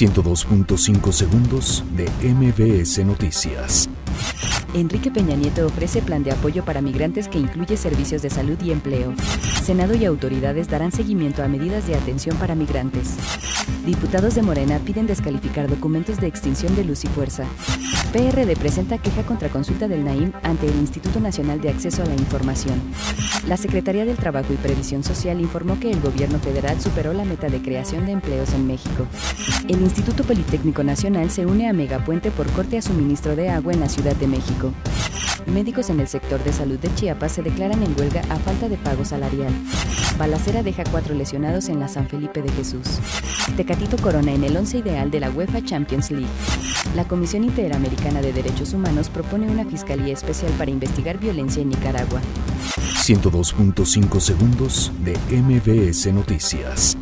102.5 segundos de MBS Noticias. Enrique Peña Nieto ofrece plan de apoyo para migrantes que incluye servicios de salud y empleo. Senado y autoridades darán seguimiento a medidas de atención para migrantes. Diputados de Morena piden descalificar documentos de extinción de luz y fuerza. PRD presenta queja contra consulta del NAIM ante el Instituto Nacional de Acceso a la Información. La Secretaría del Trabajo y Previsión Social informó que el gobierno federal superó la meta de creación de empleos en México. El Instituto Politécnico Nacional se une a Megapuente por corte a suministro de agua en la Ciudad de México. Médicos en el sector de salud de Chiapas se declaran en huelga a falta de pago salarial. Balacera deja cuatro lesionados en la San Felipe de Jesús. Tecatito Corona en el once ideal de la UEFA Champions League. La Comisión Interamericana de Derechos Humanos propone una fiscalía especial para investigar violencia en Nicaragua. 102.5 segundos de MBS Noticias.